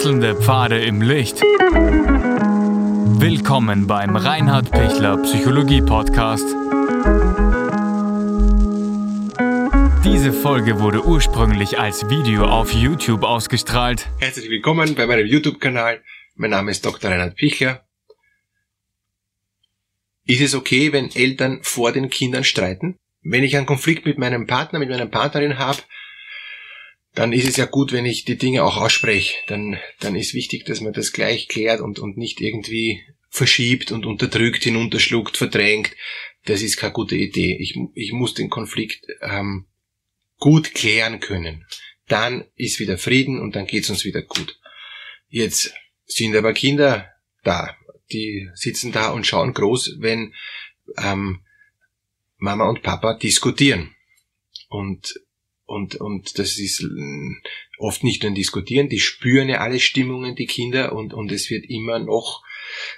Wechselnde Pfade im Licht. Willkommen beim Reinhard Pichler Psychologie Podcast. Diese Folge wurde ursprünglich als Video auf YouTube ausgestrahlt. Herzlich willkommen bei meinem YouTube-Kanal. Mein Name ist Dr. Reinhard Pichler. Ist es okay, wenn Eltern vor den Kindern streiten? Wenn ich einen Konflikt mit meinem Partner, mit meiner Partnerin habe, dann ist es ja gut, wenn ich die Dinge auch ausspreche. Dann, dann ist wichtig, dass man das gleich klärt und, und nicht irgendwie verschiebt und unterdrückt, hinunterschluckt, verdrängt. Das ist keine gute Idee. Ich, ich muss den Konflikt ähm, gut klären können. Dann ist wieder Frieden und dann geht's uns wieder gut. Jetzt sind aber Kinder da. Die sitzen da und schauen groß, wenn ähm, Mama und Papa diskutieren. Und und, und das ist oft nicht nur ein Diskutieren, die spüren ja alle Stimmungen, die Kinder, und, und es wird immer noch,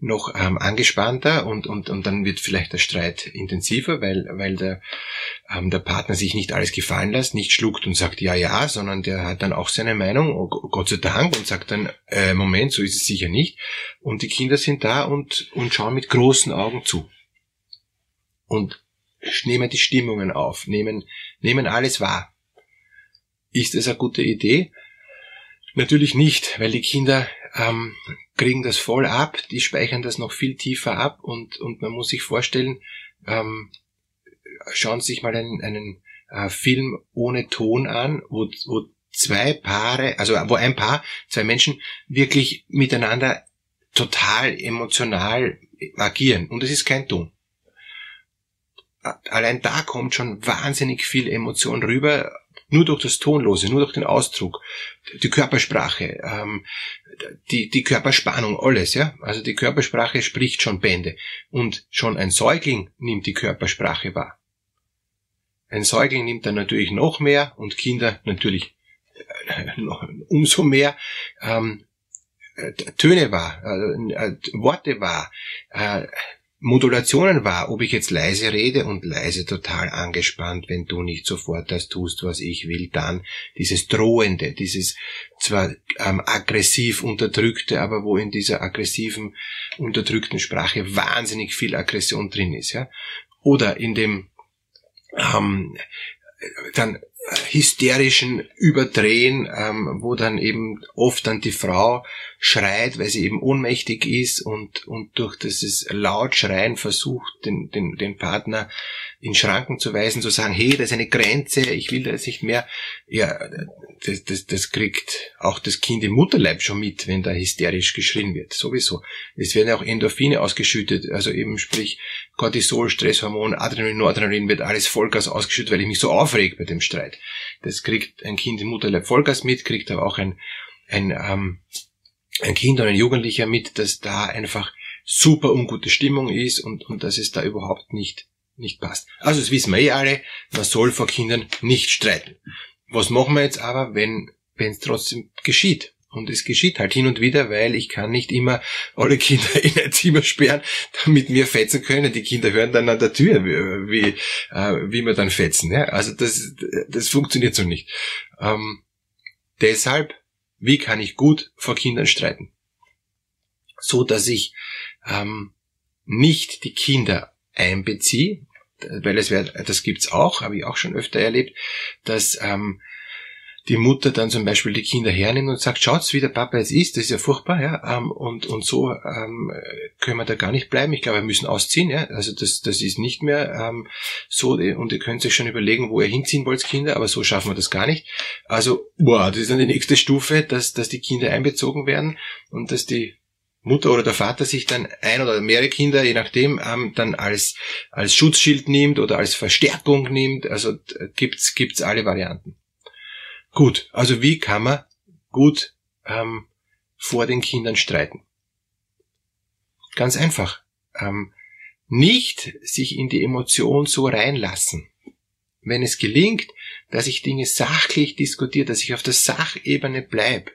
noch ähm, angespannter und, und, und dann wird vielleicht der Streit intensiver, weil, weil der, ähm, der Partner sich nicht alles gefallen lässt, nicht schluckt und sagt ja, ja, sondern der hat dann auch seine Meinung, oh, Gott sei Dank, und sagt dann, äh, Moment, so ist es sicher nicht. Und die Kinder sind da und, und schauen mit großen Augen zu. Und nehmen die Stimmungen auf, nehmen, nehmen alles wahr. Ist es eine gute Idee? Natürlich nicht, weil die Kinder ähm, kriegen das voll ab, die speichern das noch viel tiefer ab und, und man muss sich vorstellen, ähm, schauen Sie sich mal einen, einen äh, Film ohne Ton an, wo, wo zwei Paare, also wo ein Paar, zwei Menschen wirklich miteinander total emotional agieren und es ist kein Ton. Allein da kommt schon wahnsinnig viel Emotion rüber, nur durch das Tonlose, nur durch den Ausdruck, die Körpersprache, ähm, die, die Körperspannung, alles, ja. Also die Körpersprache spricht schon Bände. Und schon ein Säugling nimmt die Körpersprache wahr. Ein Säugling nimmt dann natürlich noch mehr und Kinder natürlich äh, umso mehr ähm, äh, Töne wahr, äh, Worte wahr, äh, Modulationen war, ob ich jetzt leise rede und leise total angespannt, wenn du nicht sofort das tust, was ich will, dann dieses drohende, dieses zwar ähm, aggressiv unterdrückte, aber wo in dieser aggressiven unterdrückten Sprache wahnsinnig viel Aggression drin ist, ja, oder in dem ähm, dann hysterischen Überdrehen, ähm, wo dann eben oft dann die Frau schreit, weil sie eben ohnmächtig ist und, und durch dieses Lautschreien versucht, den, den, den Partner in Schranken zu weisen, zu sagen, hey, das ist eine Grenze, ich will das nicht mehr. Ja, das, das, das kriegt auch das Kind im Mutterleib schon mit, wenn da hysterisch geschrien wird, sowieso. Es werden auch Endorphine ausgeschüttet, also eben sprich Cortisol, Stresshormon, Adrenalin, Noradrenalin wird alles Vollgas ausgeschüttet, weil ich mich so aufreg bei dem Streit. Das kriegt ein Kind im Mutterleib Vollgas mit, kriegt aber auch ein, ein ähm, ein Kind oder ein Jugendlicher mit, dass da einfach super ungute Stimmung ist und, und dass es da überhaupt nicht, nicht passt. Also das wissen wir eh alle, man soll vor Kindern nicht streiten. Was machen wir jetzt aber, wenn wenn es trotzdem geschieht? Und es geschieht halt hin und wieder, weil ich kann nicht immer alle Kinder in ein Zimmer sperren, damit wir fetzen können. Die Kinder hören dann an der Tür, wie, wie, äh, wie wir dann fetzen. Ja? Also das, das funktioniert so nicht. Ähm, deshalb wie kann ich gut vor Kindern streiten? So dass ich ähm, nicht die Kinder einbeziehe, weil es wäre, das gibt's auch, habe ich auch schon öfter erlebt, dass ähm, die Mutter dann zum Beispiel die Kinder hernimmt und sagt, schaut's, wie der Papa jetzt ist, das ist ja furchtbar, ja, ähm, und, und so ähm, können wir da gar nicht bleiben. Ich glaube, wir müssen ausziehen, ja, also das, das ist nicht mehr ähm, so, und ihr könnt euch schon überlegen, wo ihr hinziehen wollt, Kinder, aber so schaffen wir das gar nicht. Also, wow, das ist dann die nächste Stufe, dass, dass die Kinder einbezogen werden und dass die Mutter oder der Vater sich dann ein oder mehrere Kinder, je nachdem, ähm, dann als, als Schutzschild nimmt oder als Verstärkung nimmt. Also gibt's, gibt's alle Varianten. Gut, also wie kann man gut ähm, vor den Kindern streiten? Ganz einfach. Ähm, nicht sich in die Emotion so reinlassen. Wenn es gelingt, dass ich Dinge sachlich diskutiere, dass ich auf der Sachebene bleibe,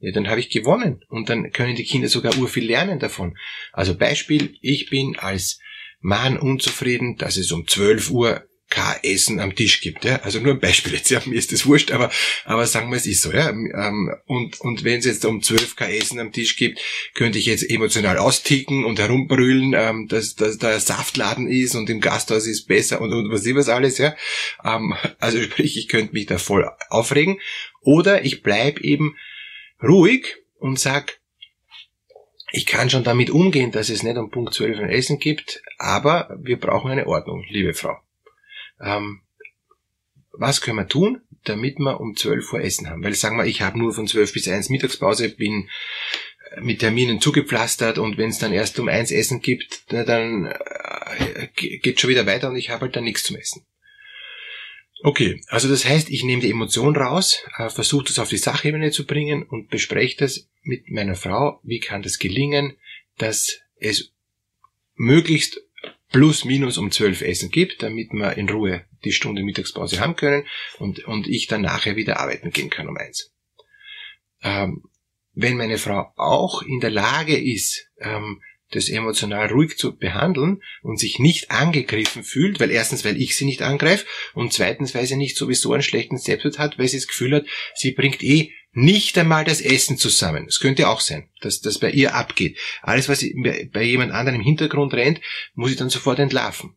ja, dann habe ich gewonnen und dann können die Kinder sogar urviel lernen davon. Also Beispiel, ich bin als Mann unzufrieden, dass es um 12 Uhr kein Essen am Tisch gibt. Ja? Also nur ein Beispiel jetzt, ja, mir ist das wurscht, aber, aber sagen wir, es ist so. Ja? Ähm, und, und wenn es jetzt um zwölf kein Essen am Tisch gibt, könnte ich jetzt emotional austicken und herumbrüllen, ähm, dass, dass da Saftladen ist und im Gasthaus ist besser und, und was ich was alles. Ja? Ähm, also sprich, ich könnte mich da voll aufregen. Oder ich bleib eben ruhig und sag, ich kann schon damit umgehen, dass es nicht um Punkt 12 ein Essen gibt, aber wir brauchen eine Ordnung, liebe Frau. Ähm, was können wir tun, damit wir um 12 Uhr Essen haben? Weil sagen wir, ich habe nur von 12 bis 1 Mittagspause, bin mit Terminen zugepflastert und wenn es dann erst um 1 Essen gibt, dann äh, geht schon wieder weiter und ich habe halt dann nichts zum Essen. Okay, also das heißt, ich nehme die Emotion raus, äh, versuche das auf die Sachebene zu bringen und bespreche das mit meiner Frau. Wie kann das gelingen, dass es möglichst plus minus um zwölf Essen gibt, damit wir in Ruhe die Stunde Mittagspause haben können und, und ich dann nachher wieder arbeiten gehen kann um eins. Ähm, wenn meine Frau auch in der Lage ist, ähm, das emotional ruhig zu behandeln und sich nicht angegriffen fühlt, weil erstens, weil ich sie nicht angreife und zweitens, weil sie nicht sowieso einen schlechten Selbstwert hat, weil sie das Gefühl hat, sie bringt eh nicht einmal das Essen zusammen. Es könnte auch sein, dass das bei ihr abgeht. Alles, was bei jemand anderem im Hintergrund rennt, muss ich dann sofort entlarven.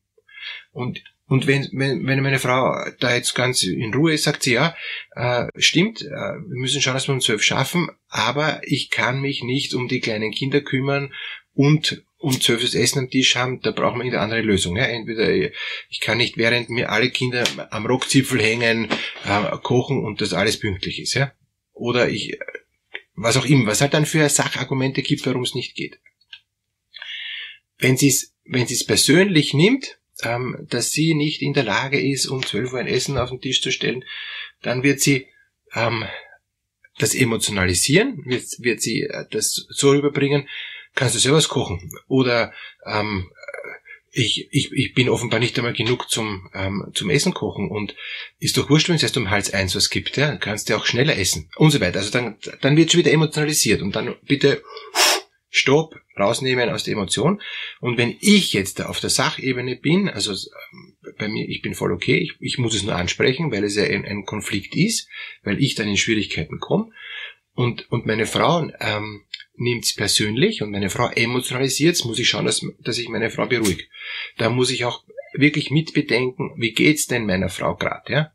Und und wenn, wenn, wenn meine Frau da jetzt ganz in Ruhe ist, sagt sie, ja, äh, stimmt, äh, wir müssen schauen, dass wir um zwölf schaffen, aber ich kann mich nicht um die kleinen Kinder kümmern und um zwölf Essen am Tisch haben, da brauchen wir eine andere Lösung. Ja? Entweder ich kann nicht, während mir alle Kinder am Rockzipfel hängen, äh, kochen und das alles pünktlich ist. Ja? Oder ich, was auch immer, was halt dann für Sachargumente gibt, warum es nicht geht. Wenn sie es wenn sie es persönlich nimmt, ähm, dass sie nicht in der Lage ist, um 12 Uhr ein Essen auf den Tisch zu stellen, dann wird sie ähm, das emotionalisieren, wird, wird sie äh, das so rüberbringen, kannst du selber was kochen? Oder ähm, ich, ich, ich bin offenbar nicht einmal genug zum, ähm, zum Essen kochen und ist doch wurscht, wenn es erst um Hals eins was gibt, ja, kannst du auch schneller essen und so weiter. Also dann, dann wird schon wieder emotionalisiert und dann bitte Stopp, rausnehmen aus der Emotion. Und wenn ich jetzt auf der Sachebene bin, also ähm, bei mir, ich bin voll okay, ich, ich muss es nur ansprechen, weil es ja ein, ein Konflikt ist, weil ich dann in Schwierigkeiten komme. Und, und meine Frau ähm, nimmt es persönlich und meine Frau emotionalisiert muss ich schauen, dass, dass ich meine Frau beruhige. Da muss ich auch wirklich mitbedenken, wie geht's denn meiner Frau gerade, ja?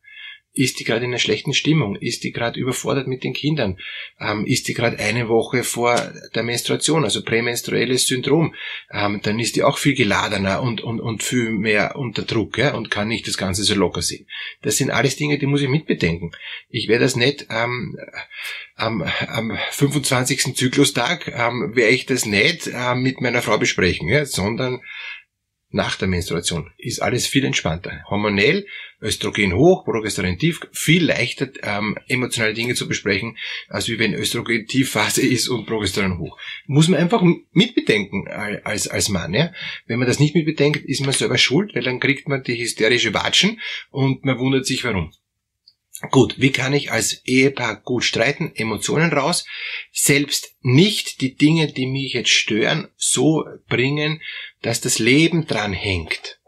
Ist die gerade in einer schlechten Stimmung? Ist die gerade überfordert mit den Kindern? Ähm, ist die gerade eine Woche vor der Menstruation, also prämenstruelles Syndrom? Ähm, dann ist die auch viel geladener und, und, und viel mehr unter Druck ja, und kann nicht das Ganze so locker sehen. Das sind alles Dinge, die muss ich mitbedenken. Ich werde das nicht ähm, am, am 25. Zyklustag, ähm, werde ich das nicht äh, mit meiner Frau besprechen, ja, sondern nach der Menstruation ist alles viel entspannter. Hormonell, Östrogen hoch, Progesteron tief, viel leichter ähm, emotionale Dinge zu besprechen, als wie wenn Östrogen Tiefphase ist und Progesteron hoch. Muss man einfach mitbedenken als, als Mann. Ja? Wenn man das nicht mitbedenkt, ist man selber schuld, weil dann kriegt man die hysterische Watschen und man wundert sich warum. Gut, wie kann ich als Ehepaar gut streiten? Emotionen raus. Selbst nicht die Dinge, die mich jetzt stören, so bringen, dass das Leben dran hängt.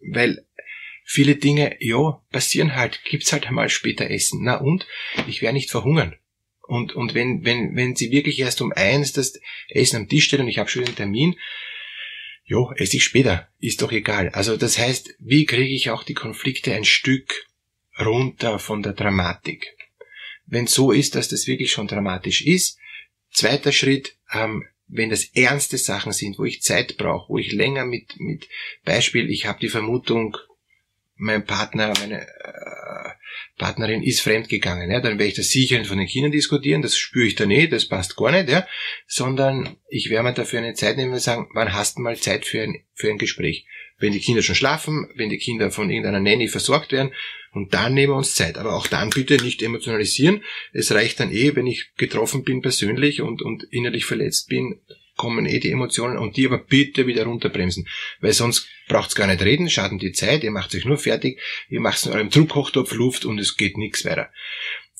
Weil viele Dinge, ja, passieren halt, gibt's halt einmal später Essen. Na und? Ich werde nicht verhungern. Und, und wenn, wenn, wenn sie wirklich erst um eins das Essen am Tisch stellen und ich habe schon einen Termin, jo, esse ich später, ist doch egal. Also das heißt, wie kriege ich auch die Konflikte ein Stück runter von der Dramatik. Wenn so ist, dass das wirklich schon dramatisch ist, zweiter Schritt, ähm, wenn das ernste Sachen sind, wo ich Zeit brauche, wo ich länger mit, mit Beispiel, ich habe die Vermutung, mein Partner, meine äh, Partnerin ist fremdgegangen, ja, dann werde ich das sicher von den Kindern diskutieren, das spüre ich da nicht, das passt gar nicht, ja, sondern ich werde mir dafür eine Zeit nehmen und sagen, wann hast du mal Zeit für ein, für ein Gespräch? Wenn die Kinder schon schlafen, wenn die Kinder von irgendeiner Nanny versorgt werden, und dann nehmen wir uns Zeit. Aber auch dann bitte nicht emotionalisieren. Es reicht dann eh, wenn ich getroffen bin persönlich und, und innerlich verletzt bin, kommen eh die Emotionen und die aber bitte wieder runterbremsen. Weil sonst braucht's gar nicht reden, schaden die Zeit, ihr macht euch nur fertig, ihr macht in eurem Druckochtopf Luft und es geht nichts weiter.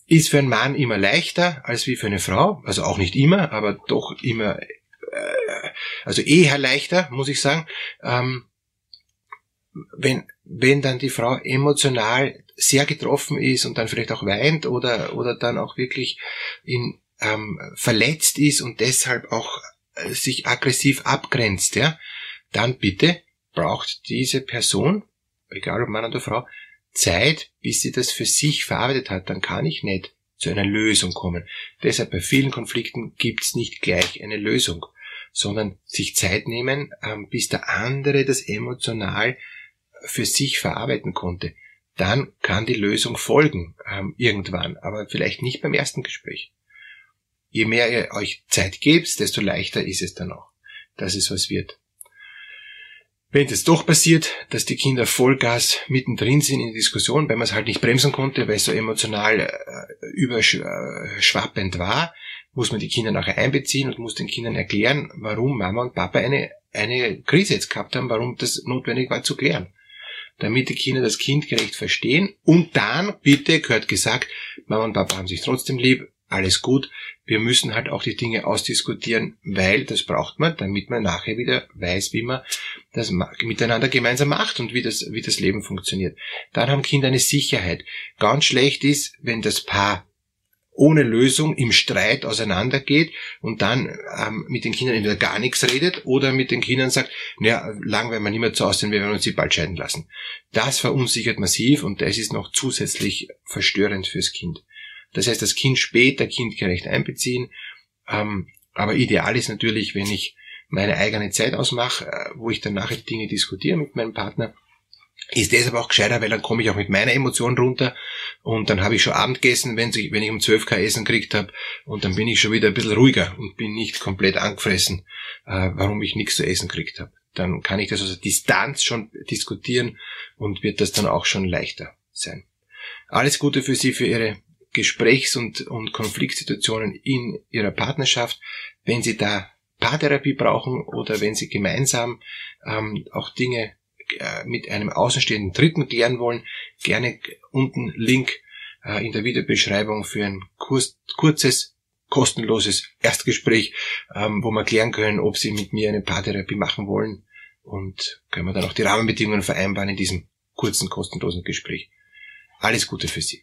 Ist für einen Mann immer leichter als wie für eine Frau, also auch nicht immer, aber doch immer, äh, also eher leichter, muss ich sagen. Ähm, wenn, wenn dann die Frau emotional sehr getroffen ist und dann vielleicht auch weint oder, oder dann auch wirklich in, ähm, verletzt ist und deshalb auch äh, sich aggressiv abgrenzt, ja, dann bitte braucht diese Person, egal ob Mann oder Frau, Zeit, bis sie das für sich verarbeitet hat. Dann kann ich nicht zu einer Lösung kommen. Deshalb bei vielen Konflikten gibt's nicht gleich eine Lösung, sondern sich Zeit nehmen, ähm, bis der andere das emotional für sich verarbeiten konnte. Dann kann die Lösung folgen ähm, irgendwann, aber vielleicht nicht beim ersten Gespräch. Je mehr ihr euch Zeit gebt, desto leichter ist es dann auch, dass es was wird. Wenn es doch passiert, dass die Kinder Vollgas mittendrin sind in der Diskussion, weil man es halt nicht bremsen konnte, weil es so emotional äh, überschwappend war, muss man die Kinder nachher einbeziehen und muss den Kindern erklären, warum Mama und Papa eine, eine Krise jetzt gehabt haben, warum das notwendig war zu klären. Damit die Kinder das kindgerecht verstehen und dann, bitte, gehört gesagt, Mama und Papa haben sich trotzdem lieb, alles gut. Wir müssen halt auch die Dinge ausdiskutieren, weil das braucht man, damit man nachher wieder weiß, wie man das miteinander gemeinsam macht und wie das, wie das Leben funktioniert. Dann haben Kinder eine Sicherheit. Ganz schlecht ist, wenn das Paar ohne Lösung im Streit auseinandergeht und dann ähm, mit den Kindern entweder gar nichts redet oder mit den Kindern sagt, naja, lang werden wir nicht mehr zu aussehen, wir werden uns sie bald scheiden lassen. Das verunsichert massiv und das ist noch zusätzlich verstörend fürs Kind. Das heißt, das Kind später kindgerecht einbeziehen. Ähm, aber ideal ist natürlich, wenn ich meine eigene Zeit ausmache, äh, wo ich dann nachher Dinge diskutiere mit meinem Partner. Ist deshalb auch gescheiter, weil dann komme ich auch mit meiner Emotion runter und dann habe ich schon Abend gegessen, wenn ich, wenn ich um 12 K Essen gekriegt habe und dann bin ich schon wieder ein bisschen ruhiger und bin nicht komplett angefressen, äh, warum ich nichts zu essen gekriegt habe. Dann kann ich das aus der Distanz schon diskutieren und wird das dann auch schon leichter sein. Alles Gute für Sie, für Ihre Gesprächs- und, und Konfliktsituationen in ihrer Partnerschaft, wenn sie da Paartherapie brauchen oder wenn sie gemeinsam ähm, auch Dinge äh, mit einem außenstehenden Dritten klären wollen, gerne unten Link äh, in der Videobeschreibung für ein kurz, kurzes, kostenloses Erstgespräch, ähm, wo wir klären können, ob sie mit mir eine Paartherapie machen wollen und können wir dann auch die Rahmenbedingungen vereinbaren in diesem kurzen, kostenlosen Gespräch. Alles Gute für Sie.